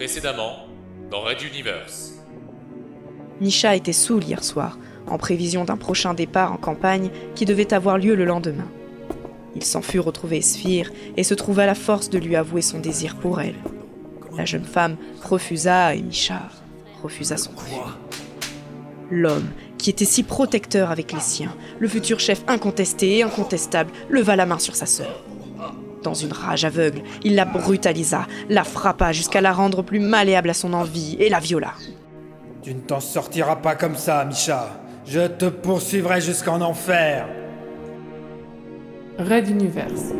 Précédemment, dans Red Universe. Nisha était saoul hier soir, en prévision d'un prochain départ en campagne qui devait avoir lieu le lendemain. Il s'en fut retrouver Sphere et se trouva la force de lui avouer son désir pour elle. La jeune femme refusa et Misha refusa son refus. L'homme, qui était si protecteur avec les siens, le futur chef incontesté et incontestable, leva la main sur sa sœur. Dans une rage aveugle, il la brutalisa, la frappa jusqu'à la rendre plus malléable à son envie et la viola. Tu ne t'en sortiras pas comme ça, Misha. Je te poursuivrai jusqu'en enfer. Red Universe.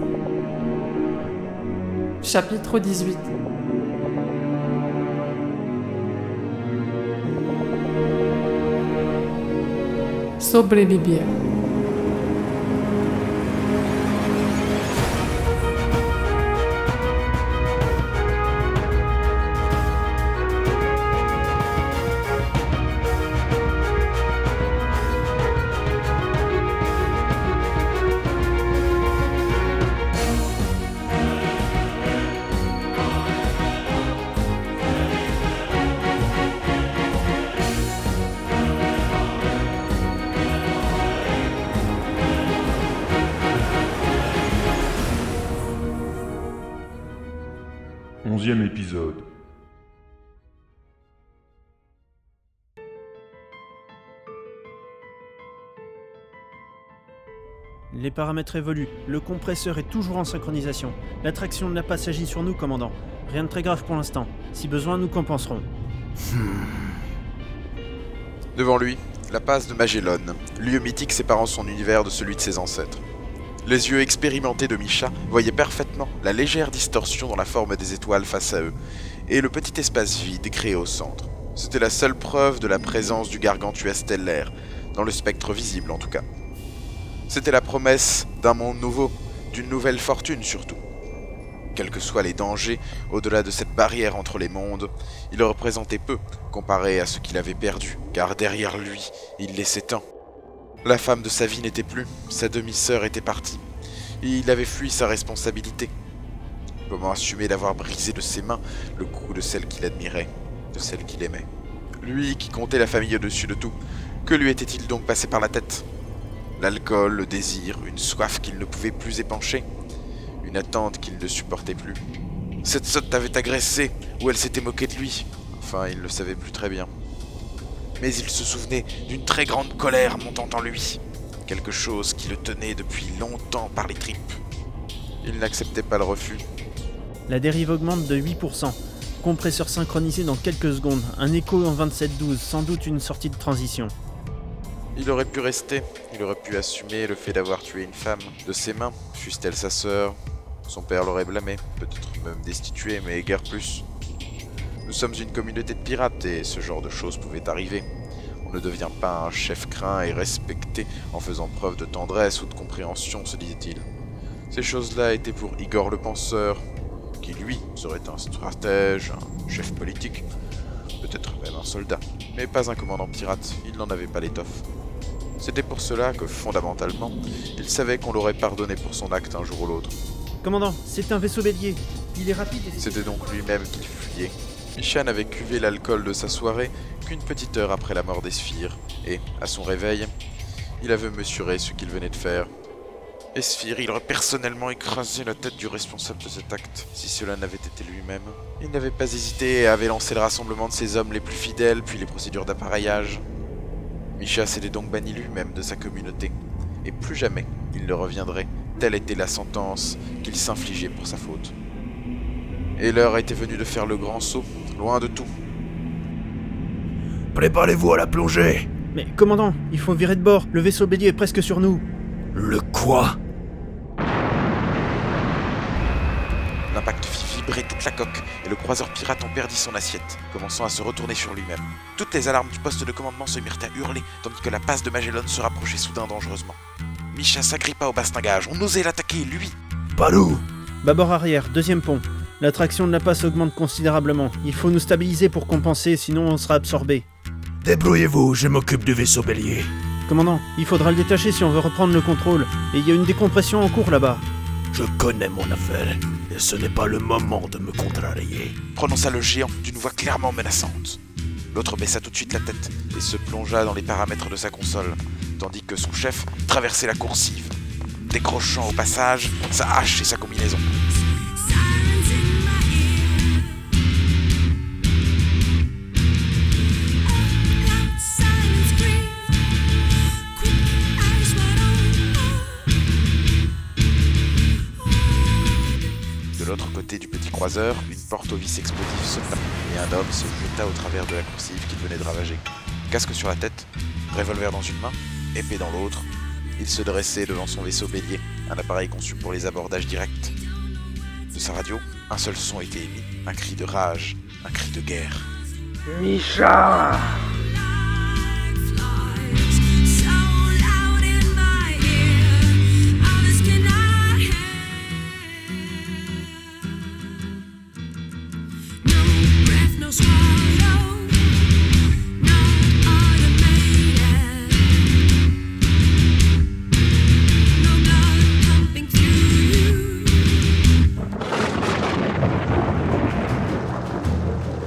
Chapitre 18 Sobrevivir. Onzième épisode. Les paramètres évoluent. Le compresseur est toujours en synchronisation. L'attraction de la passe agit sur nous, commandant. Rien de très grave pour l'instant. Si besoin, nous compenserons. Devant lui, la passe de Magellan, lieu mythique séparant son univers de celui de ses ancêtres. Les yeux expérimentés de Misha voyaient parfaitement la légère distorsion dans la forme des étoiles face à eux, et le petit espace vide créé au centre. C'était la seule preuve de la présence du gargantua stellaire, dans le spectre visible en tout cas. C'était la promesse d'un monde nouveau, d'une nouvelle fortune surtout. Quels que soient les dangers au-delà de cette barrière entre les mondes, il représentait peu comparé à ce qu'il avait perdu, car derrière lui, il laissait tant. La femme de sa vie n'était plus, sa demi-sœur était partie. Il avait fui sa responsabilité. Comment assumer d'avoir brisé de ses mains le cou de celle qu'il admirait, de celle qu'il aimait? Lui qui comptait la famille au-dessus de tout, que lui était-il donc passé par la tête? L'alcool, le désir, une soif qu'il ne pouvait plus épancher, une attente qu'il ne supportait plus. Cette sotte avait agressé, ou elle s'était moquée de lui. Enfin, il ne le savait plus très bien mais il se souvenait d'une très grande colère montant en lui, quelque chose qui le tenait depuis longtemps par les tripes. Il n'acceptait pas le refus. La dérive augmente de 8%. Compresseur synchronisé dans quelques secondes. Un écho en 27-12, sans doute une sortie de transition. Il aurait pu rester, il aurait pu assumer le fait d'avoir tué une femme de ses mains, fût-elle sa sœur? Son père l'aurait blâmé, peut-être même destitué, mais guère plus. Nous sommes une communauté de pirates et ce genre de choses pouvait arriver. On ne devient pas un chef craint et respecté en faisant preuve de tendresse ou de compréhension, se disait-il. Ces choses-là étaient pour Igor le penseur, qui lui serait un stratège, un chef politique, peut-être même un soldat, mais pas un commandant pirate, il n'en avait pas l'étoffe. C'était pour cela que, fondamentalement, il savait qu'on l'aurait pardonné pour son acte un jour ou l'autre. Commandant, c'est un vaisseau bélier. Il est rapide et... C'était donc lui-même qu'il fuyait. Misha n'avait cuvé l'alcool de sa soirée qu'une petite heure après la mort des et, à son réveil, il avait mesuré ce qu'il venait de faire. Et il aurait personnellement écrasé la tête du responsable de cet acte, si cela n'avait été lui-même. Il n'avait pas hésité et avait lancé le rassemblement de ses hommes les plus fidèles, puis les procédures d'appareillage. Misha s'était donc banni lui-même de sa communauté, et plus jamais il ne reviendrait. Telle était la sentence qu'il s'infligeait pour sa faute. Et l'heure était venue de faire le grand saut, loin de tout. Préparez-vous à la plongée Mais commandant, il faut virer de bord. Le vaisseau bélier est presque sur nous. Le quoi? L'impact fit vibrer toute la coque et le croiseur pirate en perdit son assiette, commençant à se retourner sur lui-même. Toutes les alarmes du poste de commandement se mirent à hurler, tandis que la passe de Magellan se rapprochait soudain dangereusement. Misha s'agrippa au bastingage, on osait l'attaquer, lui Palou Bâbord arrière, deuxième pont. L'attraction de la passe augmente considérablement. Il faut nous stabiliser pour compenser, sinon on sera absorbé. Débrouillez-vous, je m'occupe du vaisseau bélier. Commandant, il faudra le détacher si on veut reprendre le contrôle. Et il y a une décompression en cours là-bas. Je connais mon affaire. Et ce n'est pas le moment de me contrarier. prononça le géant d'une voix clairement menaçante. L'autre baissa tout de suite la tête et se plongea dans les paramètres de sa console, tandis que son chef traversait la coursive, décrochant au passage sa hache et sa combinaison. L'autre côté du petit croiseur, une porte au vis explosif sauta, et un homme se jeta au travers de la coursive qu'il venait de ravager. Casque sur la tête, revolver dans une main, épée dans l'autre, il se dressait devant son vaisseau bélier, un appareil conçu pour les abordages directs. De sa radio, un seul son était émis, un cri de rage, un cri de guerre. Misha